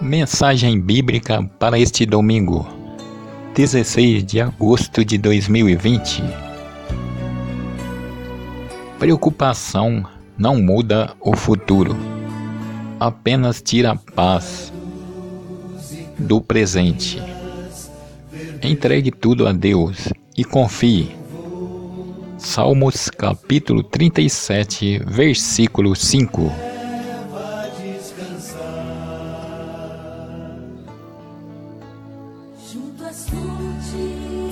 Mensagem bíblica para este domingo, 16 de agosto de 2020. Preocupação não muda o futuro, apenas tira a paz do presente. Entregue tudo a Deus e confie. Salmos capítulo 37, versículo 5. junto às fontes.